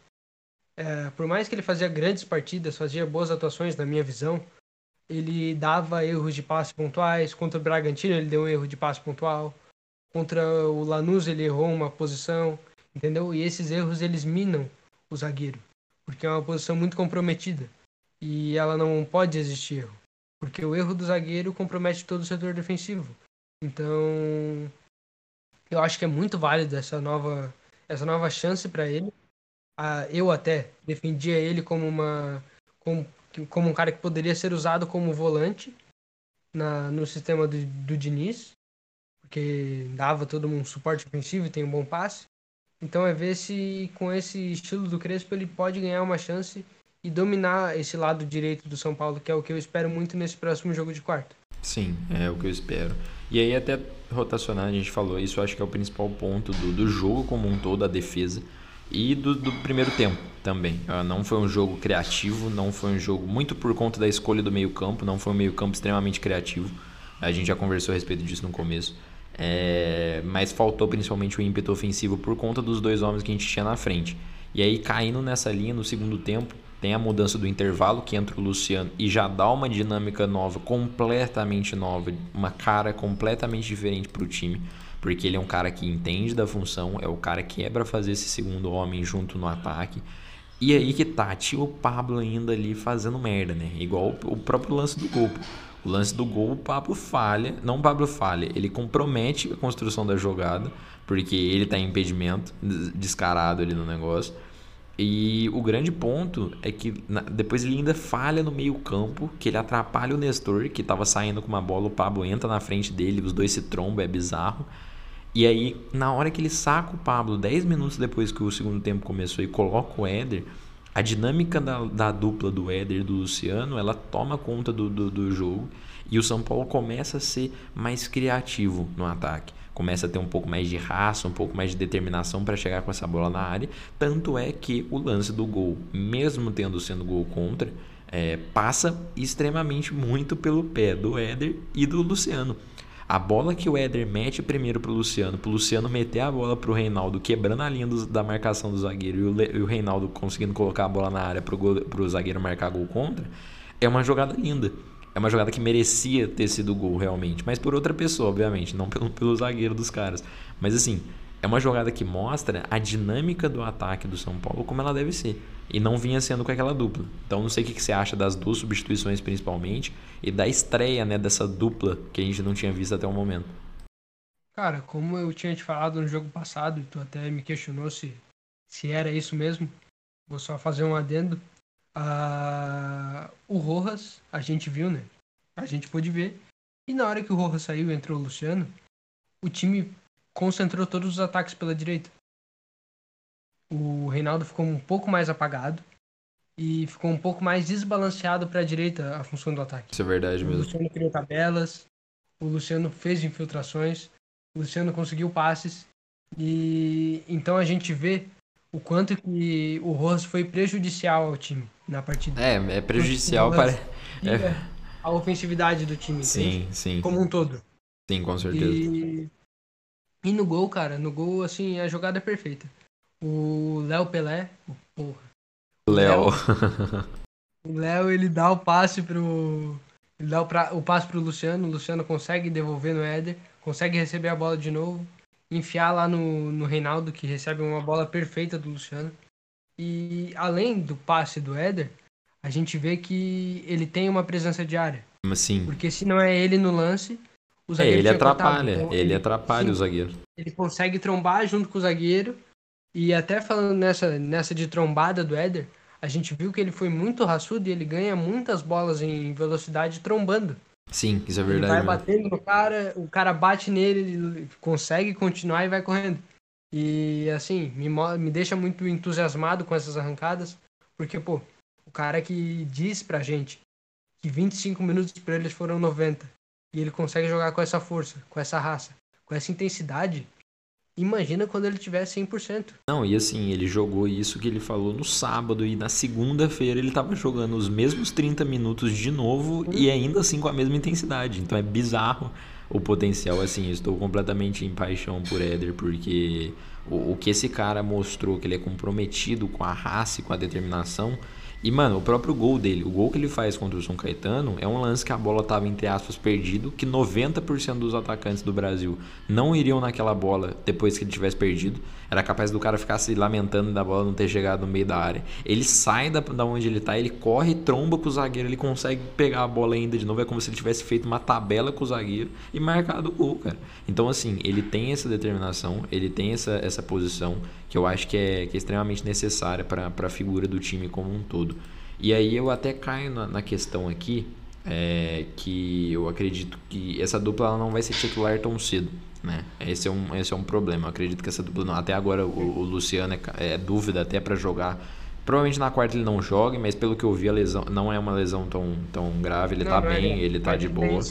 Speaker 3: É, por mais que ele fazia grandes partidas, fazia boas atuações, na minha visão, ele dava erros de passe pontuais. Contra o Bragantino, ele deu um erro de passe pontual. Contra o Lanús, ele errou uma posição, entendeu? E esses erros, eles minam o zagueiro, porque é uma posição muito comprometida. E ela não pode existir erro, porque o erro do zagueiro compromete todo o setor defensivo. Então, eu acho que é muito válido essa nova, essa nova chance para ele. Ah, eu até defendia ele como uma como, como um cara que poderia ser usado como volante na, no sistema do, do Diniz, porque dava todo um suporte ofensivo e tem um bom passe. Então é ver se com esse estilo do Crespo ele pode ganhar uma chance e dominar esse lado direito do São Paulo, que é o que eu espero muito nesse próximo jogo de quarto.
Speaker 2: Sim, é o que eu espero. E aí, até rotacionar, a gente falou, isso acho que é o principal ponto do, do jogo como um todo, a defesa. E do, do primeiro tempo também. Ah, Não foi um jogo criativo, não foi um jogo muito por conta da escolha do meio-campo, não foi um meio-campo extremamente criativo. A gente já conversou a respeito disso no começo. É, mas faltou principalmente o ímpeto ofensivo por conta dos dois homens que a gente tinha na frente. E aí, caindo nessa linha no segundo tempo, tem a mudança do intervalo que entra o Luciano e já dá uma dinâmica nova, completamente nova, uma cara completamente diferente para o time, porque ele é um cara que entende da função, é o cara que é para fazer esse segundo homem junto no ataque. E aí que tá, tinha o Pablo ainda ali fazendo merda, né? Igual o próprio lance do gol. O lance do gol, o Pablo falha, não o Pablo falha, ele compromete a construção da jogada, porque ele tá em impedimento des- descarado ali no negócio. E o grande ponto é que na- depois ele ainda falha no meio-campo, que ele atrapalha o Nestor, que tava saindo com uma bola, o Pablo entra na frente dele, os dois se trombam, é bizarro. E aí, na hora que ele saca o Pablo, 10 minutos depois que o segundo tempo começou e coloca o Éder, a dinâmica da, da dupla do Éder e do Luciano, ela toma conta do, do, do jogo e o São Paulo começa a ser mais criativo no ataque. Começa a ter um pouco mais de raça, um pouco mais de determinação para chegar com essa bola na área. Tanto é que o lance do gol, mesmo tendo sendo gol contra, é, passa extremamente muito pelo pé do Éder e do Luciano. A bola que o Éder mete primeiro pro Luciano, pro Luciano meter a bola pro Reinaldo, quebrando a linha do- da marcação do zagueiro e o, Le- e o Reinaldo conseguindo colocar a bola na área gole- pro zagueiro marcar gol contra, é uma jogada linda. É uma jogada que merecia ter sido gol realmente, mas por outra pessoa, obviamente, não pelo, pelo zagueiro dos caras. Mas assim, é uma jogada que mostra a dinâmica do ataque do São Paulo como ela deve ser. E não vinha sendo com aquela dupla. Então não sei o que você acha das duas substituições principalmente e da estreia né, dessa dupla que a gente não tinha visto até o momento.
Speaker 3: Cara, como eu tinha te falado no jogo passado, e tu até me questionou se, se era isso mesmo, vou só fazer um adendo. Ah, o Rojas, a gente viu, né? A gente pôde ver. E na hora que o Rojas saiu e entrou o Luciano, o time concentrou todos os ataques pela direita. O Reinaldo ficou um pouco mais apagado e ficou um pouco mais desbalanceado para a direita a função do ataque.
Speaker 2: Isso é verdade
Speaker 3: O
Speaker 2: mesmo.
Speaker 3: Luciano criou tabelas, o Luciano fez infiltrações, o Luciano conseguiu passes. E então a gente vê o quanto que o Rojas foi prejudicial ao time na partida.
Speaker 2: É, é prejudicial para.
Speaker 3: Tira a ofensividade do time, entende?
Speaker 2: Sim, sim.
Speaker 3: como um todo.
Speaker 2: Sim, com certeza.
Speaker 3: E, e no gol, cara, no gol, assim, a jogada é perfeita. O Léo Pelé, o porra,
Speaker 2: Léo.
Speaker 3: O Léo, ele dá o passe pro. Ele dá o, pra- o passe pro Luciano, o Luciano consegue devolver no Éder, consegue receber a bola de novo, enfiar lá no, no Reinaldo, que recebe uma bola perfeita do Luciano. E além do passe do Éder, a gente vê que ele tem uma presença de área.
Speaker 2: Assim,
Speaker 3: Porque se não é ele no lance, o
Speaker 2: é,
Speaker 3: zagueiro
Speaker 2: ele
Speaker 3: tinha cortado.
Speaker 2: atrapalha,
Speaker 3: Então,
Speaker 2: ele atrapalha
Speaker 3: sim,
Speaker 2: o zagueiro.
Speaker 3: ele consegue trombar junto com o zagueiro. E até falando nessa, nessa de trombada do Éder, a gente viu que ele foi muito raçudo e ele ganha muitas bolas em velocidade trombando.
Speaker 2: Sim, isso é
Speaker 3: Ele vai
Speaker 2: verdade. mesmo.
Speaker 3: batendo no cara, o cara bate nele, ele consegue continuar e vai correndo. E assim, me, me deixa muito entusiasmado com essas arrancadas, porque, pô, o cara que diz pra gente que 25 minutos pra eles foram 90, e ele consegue jogar com essa força, com essa raça, com essa intensidade, imagina quando ele tiver 100%.
Speaker 2: Não, e assim, ele jogou isso que ele falou no sábado e na segunda-feira ele tava jogando os mesmos 30 minutos de novo e ainda assim com a mesma intensidade. Então é bizarro o potencial, assim, estou completamente em paixão por Éder, porque o, o que esse cara mostrou, que ele é comprometido com a raça e com a determinação. E, mano, o próprio gol dele, o gol que ele faz contra o São Caetano é um lance que a bola tava, entre aspas, perdido, que 90% dos atacantes do Brasil não iriam naquela bola depois que ele tivesse perdido. Era capaz do cara ficar se lamentando da bola não ter chegado no meio da área. Ele sai da, da onde ele tá, ele corre, tromba com o zagueiro, ele consegue pegar a bola ainda de novo. É como se ele tivesse feito uma tabela com o zagueiro e marcado o gol, cara. Então, assim, ele tem essa determinação, ele tem essa, essa posição que eu acho que é, que é extremamente necessária para a figura do time como um todo. E aí eu até caio na, na questão aqui é, que eu acredito que essa dupla não vai ser titular tão cedo. Né? Esse, é um, esse é um problema. Eu acredito que essa dupla não. Até agora o, o Luciano é, é dúvida até para jogar. Provavelmente na quarta ele não jogue, mas pelo que eu vi, a lesão não é uma lesão tão, tão grave. Ele
Speaker 3: Não,
Speaker 2: tá
Speaker 3: não é
Speaker 2: bem,
Speaker 3: grave,
Speaker 2: ele tá de boa.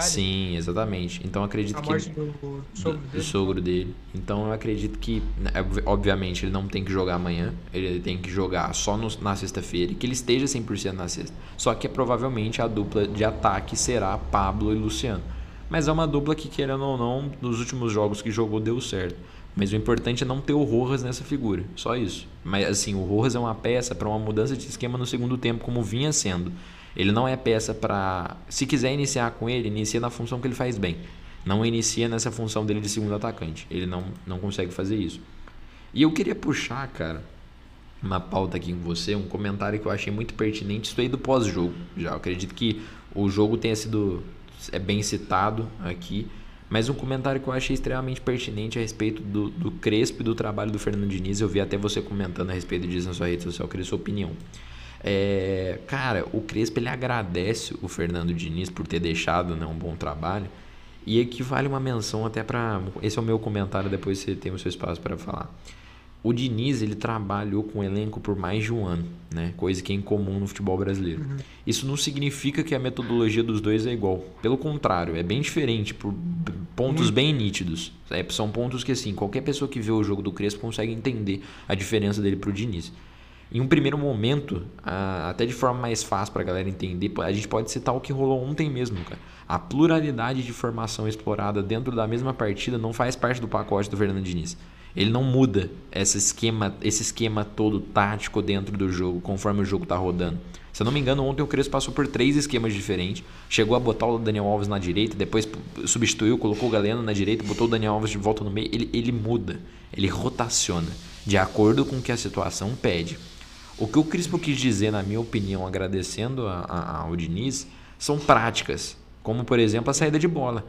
Speaker 2: Sim, exatamente. Então eu acredito
Speaker 3: A
Speaker 2: que
Speaker 3: do, do sogro
Speaker 2: do
Speaker 3: dele.
Speaker 2: sogro dele. Então eu acredito que, né, ob- obviamente, ele não tem que jogar amanhã, ele tem que jogar só no- na sexta-feira e que ele esteja 100% na sexta. Só que provavelmente a dupla de ataque será Pablo e Luciano. Mas é uma dupla que, querendo ou não, nos últimos jogos que jogou deu certo. Mas o importante é não ter o Rojas nessa figura, só isso. Mas assim, o Rojas é uma peça para uma mudança de esquema no segundo tempo, como vinha sendo. Ele não é peça para. Se quiser iniciar com ele, inicia na função que ele faz bem. Não inicia nessa função dele de segundo atacante. Ele não, não consegue fazer isso. E eu queria puxar, cara, uma pauta aqui com você, um comentário que eu achei muito pertinente, isso aí do pós-jogo. Já eu acredito que o jogo tenha sido é bem citado aqui, mas um comentário que eu achei extremamente pertinente a respeito do, do Crespo e do trabalho do Fernando Diniz. Eu vi até você comentando a respeito disso na sua rede social, eu queria sua opinião. É, cara, o Crespo ele agradece o Fernando Diniz por ter deixado né, um bom trabalho e equivale uma menção até para esse é o meu comentário depois você tem o seu espaço para falar. O Diniz ele trabalhou com o elenco por mais de um ano, né? Coisa que é incomum no futebol brasileiro. Isso não significa que a metodologia dos dois é igual. Pelo contrário, é bem diferente por pontos bem nítidos. É, são pontos que assim qualquer pessoa que vê o jogo do Crespo consegue entender a diferença dele pro Diniz. Em um primeiro momento, até de forma mais fácil para a galera entender, a gente pode citar o que rolou ontem mesmo, cara. A pluralidade de formação explorada dentro da mesma partida não faz parte do pacote do Fernando Diniz. Ele não muda esse esquema, esse esquema todo tático dentro do jogo, conforme o jogo tá rodando. Se eu não me engano, ontem o Crespo passou por três esquemas diferentes. Chegou a botar o Daniel Alves na direita, depois substituiu, colocou o Galeno na direita, botou o Daniel Alves de volta no meio. Ele, ele muda, ele rotaciona, de acordo com o que a situação pede. O que o Crispo quis dizer, na minha opinião, agradecendo a, a, ao Diniz, são práticas, como por exemplo a saída de bola,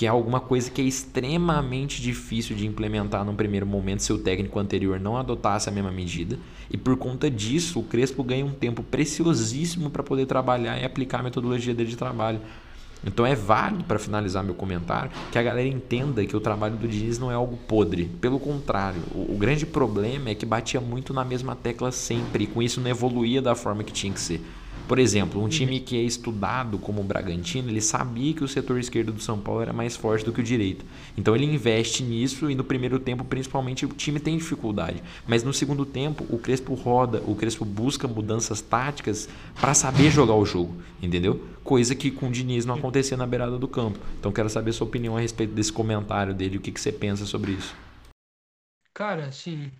Speaker 2: que é alguma coisa que é extremamente difícil de implementar num primeiro momento se o técnico anterior não adotasse a mesma medida, e por conta disso o Crespo ganha um tempo preciosíssimo para poder trabalhar e aplicar a metodologia dele de trabalho. Então é válido, para finalizar meu comentário, que a galera entenda que o trabalho do Diniz não é algo podre. Pelo contrário, o, o grande problema é que batia muito na mesma tecla sempre e com isso não evoluía da forma que tinha que ser. Por exemplo, um time que é estudado como o Bragantino, ele sabia que o setor esquerdo do São Paulo era mais forte do que o direito. Então ele investe nisso e no primeiro tempo, principalmente, o time tem dificuldade. Mas no segundo tempo, o Crespo roda, o Crespo busca mudanças táticas para saber jogar o jogo, entendeu? Coisa que com o Diniz não acontecia na beirada do campo. Então quero saber sua opinião a respeito desse comentário dele, o que, que você pensa sobre isso.
Speaker 3: Cara, assim.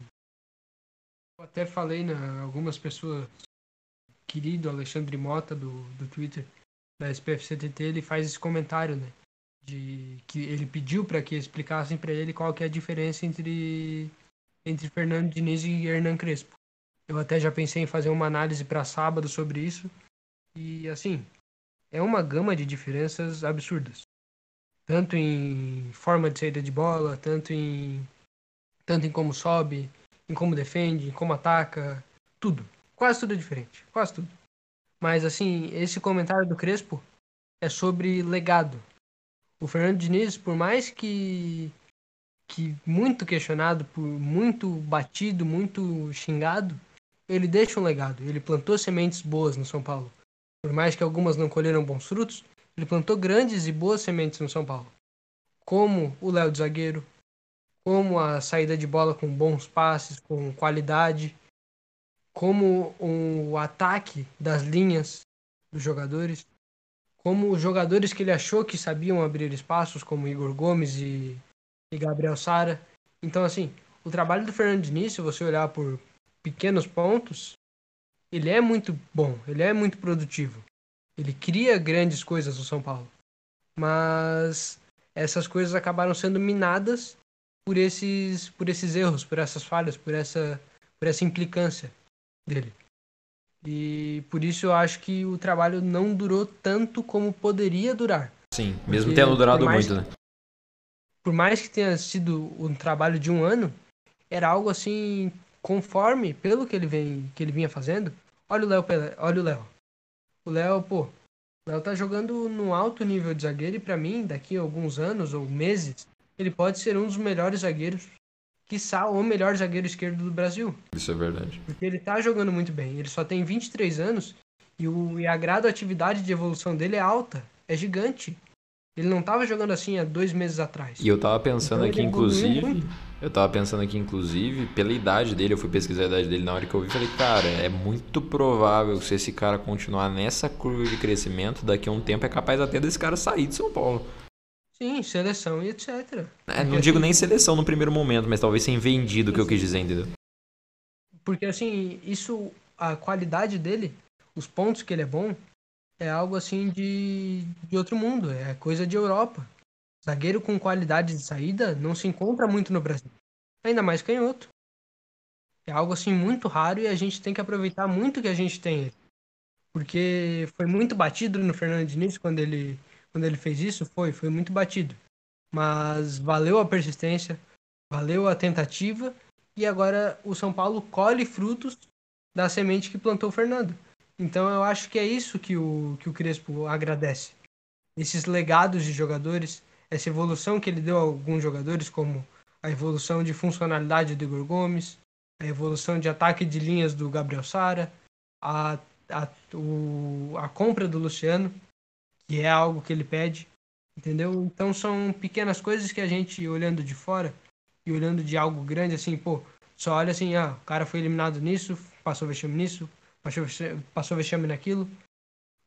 Speaker 3: Eu até falei na algumas pessoas. Querido Alexandre Mota do, do Twitter da SPFCTT, ele faz esse comentário, né? de que ele pediu para que explicassem para ele qual que é a diferença entre entre Fernando Diniz e Hernan Crespo. Eu até já pensei em fazer uma análise para sábado sobre isso. E assim, é uma gama de diferenças absurdas. Tanto em forma de saída de bola, tanto em tanto em como sobe, em como defende, em como ataca, tudo. Quase tudo é diferente, quase tudo. Mas assim, esse comentário do Crespo é sobre legado. O Fernando Diniz, por mais que que muito questionado, por muito batido, muito xingado, ele deixa um legado. Ele plantou sementes boas no São Paulo. Por mais que algumas não colheram bons frutos, ele plantou grandes e boas sementes no São Paulo. Como o Léo de zagueiro, como a saída de bola com bons passes, com qualidade, como o ataque das linhas dos jogadores, como os jogadores que ele achou que sabiam abrir espaços, como Igor Gomes e, e Gabriel Sara. Então, assim, o trabalho do Fernando Diniz, se você olhar por pequenos pontos, ele é muito bom, ele é muito produtivo. Ele cria grandes coisas no São Paulo. Mas essas coisas acabaram sendo minadas por esses, por esses erros, por essas falhas, por essa, por essa implicância dele. E por isso eu acho que o trabalho não durou tanto como poderia durar.
Speaker 2: Sim, mesmo tendo durado muito, né?
Speaker 3: Por mais que tenha sido um trabalho de um ano, era algo assim conforme pelo que ele vem que ele vinha fazendo. Olha o Léo, olha o Léo. O Léo, pô, o Léo tá jogando no alto nível de zagueiro e para mim, daqui a alguns anos ou meses, ele pode ser um dos melhores zagueiros quiçá o melhor zagueiro esquerdo do Brasil.
Speaker 2: Isso é verdade.
Speaker 3: Porque ele tá jogando muito bem. Ele só tem 23 anos e, o, e a gradatividade de evolução dele é alta, é gigante. Ele não tava jogando assim há dois meses atrás.
Speaker 2: E eu tava pensando então, aqui, inclusive. Eu tava pensando aqui, inclusive, pela idade dele, eu fui pesquisar a idade dele na hora que eu vi falei, cara, é muito provável que se esse cara continuar nessa curva de crescimento, daqui a um tempo é capaz até desse cara sair de São Paulo.
Speaker 3: Sim, seleção e etc.
Speaker 2: É, não digo nem seleção no primeiro momento, mas talvez sem vendido, que eu quis dizer, entendeu?
Speaker 3: Porque assim, isso, a qualidade dele, os pontos que ele é bom, é algo assim de, de outro mundo, é coisa de Europa. Zagueiro com qualidade de saída não se encontra muito no Brasil. Ainda mais canhoto. É algo assim muito raro e a gente tem que aproveitar muito que a gente tem Porque foi muito batido no Fernando Diniz quando ele quando ele fez isso, foi, foi muito batido. Mas valeu a persistência, valeu a tentativa e agora o São Paulo colhe frutos da semente que plantou o Fernando. Então eu acho que é isso que o, que o Crespo agradece. Esses legados de jogadores, essa evolução que ele deu a alguns jogadores, como a evolução de funcionalidade do Igor Gomes, a evolução de ataque de linhas do Gabriel Sara, a, a, o, a compra do Luciano, que é algo que ele pede, entendeu? Então são pequenas coisas que a gente, olhando de fora e olhando de algo grande, assim, pô, só olha assim, ah, o cara foi eliminado nisso, passou vexame nisso, passou vexame, passou vexame naquilo.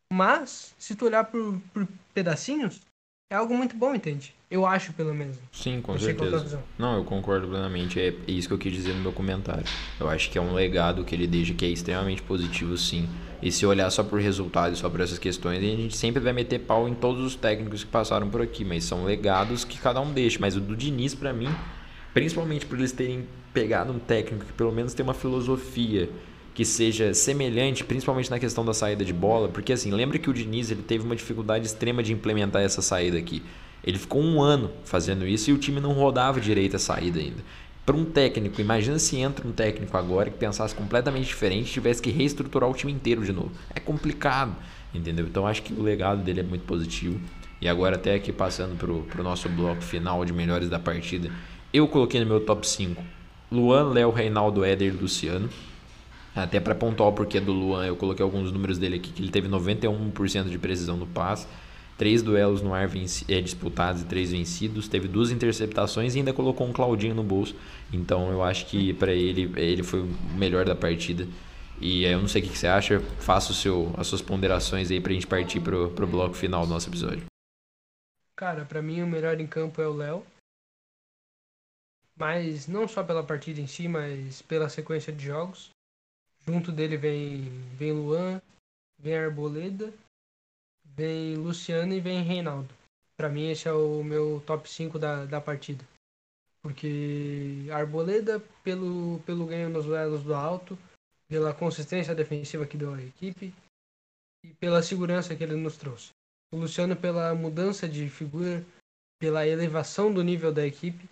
Speaker 3: Mas, se tu olhar por, por pedacinhos, é algo muito bom, entende? Eu acho, pelo menos.
Speaker 2: Sim, com certeza. Não, eu concordo plenamente. É isso que eu quis dizer no meu comentário. Eu acho que é um legado que ele deixa que é extremamente positivo, sim. E se olhar só por resultados, só por essas questões, a gente sempre vai meter pau em todos os técnicos que passaram por aqui. Mas são legados que cada um deixa. Mas o do Diniz, para mim, principalmente por eles terem pegado um técnico que pelo menos tem uma filosofia que seja semelhante, principalmente na questão da saída de bola, porque assim, lembra que o Diniz ele teve uma dificuldade extrema de implementar essa saída aqui. Ele ficou um ano fazendo isso e o time não rodava direito a saída ainda. Para um técnico, imagina se entra um técnico agora que pensasse completamente diferente tivesse que reestruturar o time inteiro de novo. É complicado, entendeu? Então acho que o legado dele é muito positivo. E agora, até aqui passando para o nosso bloco final de melhores da partida, eu coloquei no meu top 5 Luan, Léo, Reinaldo, Éder Luciano. Até para pontuar o porquê do Luan, eu coloquei alguns números dele aqui, que ele teve 91% de precisão no passe, três duelos no ar é, disputados e três vencidos, teve duas interceptações e ainda colocou um Claudinho no bolso. Então eu acho que para ele, ele foi o melhor da partida. E eu não sei o que você acha, faça o seu, as suas ponderações aí pra gente partir pro, pro bloco final do nosso episódio.
Speaker 3: Cara, para mim o melhor em campo é o Léo. Mas não só pela partida em si, mas pela sequência de jogos. Junto dele vem, vem Luan, vem Arboleda, vem Luciano e vem Reinaldo. Para mim, esse é o meu top 5 da, da partida. Porque Arboleda, pelo, pelo ganho nos duelos do alto, pela consistência defensiva que deu à equipe e pela segurança que ele nos trouxe. O Luciano, pela mudança de figura, pela elevação do nível da equipe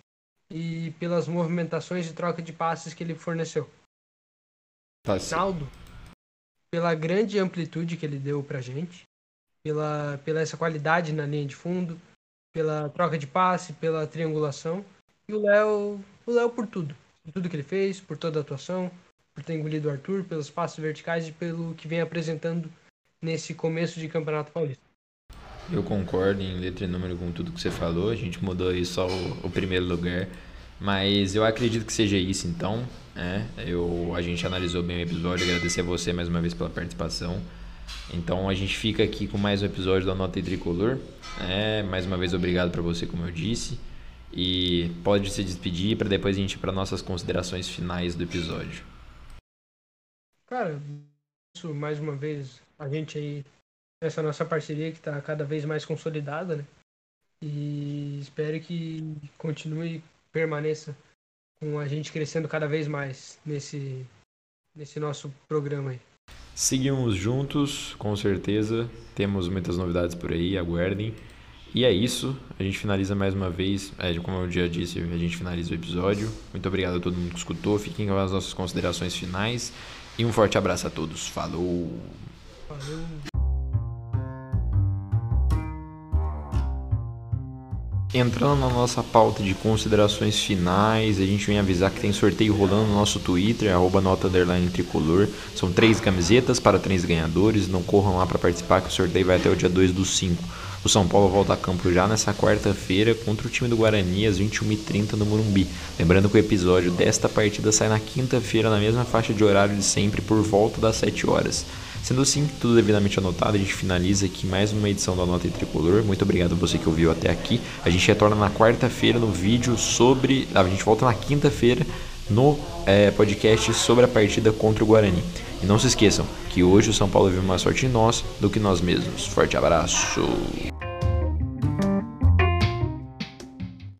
Speaker 3: e pelas movimentações e troca de passes que ele forneceu.
Speaker 2: Tá
Speaker 3: Naldo, pela grande amplitude que ele deu pra gente, pela, pela essa qualidade na linha de fundo, pela troca de passe, pela triangulação. E o Léo, o Léo por tudo. Por tudo que ele fez, por toda a atuação, por ter engolido o Arthur, pelos passos verticais e pelo que vem apresentando nesse começo de Campeonato Paulista.
Speaker 2: Eu concordo em letra e número com tudo que você falou. A gente mudou aí só o, o primeiro lugar. Mas eu acredito que seja isso então. É, eu, a gente analisou bem o episódio. Agradecer a você mais uma vez pela participação. Então a gente fica aqui com mais um episódio da Nota e Tricolor. É, mais uma vez obrigado para você, como eu disse. E pode se despedir para depois a gente ir para nossas considerações finais do episódio.
Speaker 3: Cara, isso mais uma vez a gente aí essa nossa parceria que está cada vez mais consolidada, né? E espero que continue e permaneça com a gente crescendo cada vez mais nesse nesse nosso programa aí.
Speaker 2: Seguimos juntos, com certeza. Temos muitas novidades por aí, aguardem. E é isso, a gente finaliza mais uma vez. É, como eu já disse, a gente finaliza o episódio. Muito obrigado a todo mundo que escutou. Fiquem com as nossas considerações finais. E um forte abraço a todos. Falou!
Speaker 3: Valeu!
Speaker 2: Entrando na nossa pauta de considerações finais, a gente vem avisar que tem sorteio rolando no nosso Twitter, arroba tricolor. São três camisetas para três ganhadores. Não corram lá para participar, que o sorteio vai até o dia 2 do 5. O São Paulo volta a campo já nessa quarta-feira contra o time do Guarani às 21h30 no Morumbi. Lembrando que o episódio desta partida sai na quinta-feira na mesma faixa de horário de sempre por volta das 7 horas. Sendo assim, tudo devidamente anotado, a gente finaliza aqui mais uma edição da Nota em Tricolor. Muito obrigado a você que ouviu até aqui. A gente retorna na quarta-feira no vídeo sobre. A gente volta na quinta-feira no é, podcast sobre a partida contra o Guarani. E não se esqueçam que hoje o São Paulo vive mais sorte em nós do que nós mesmos. Forte abraço!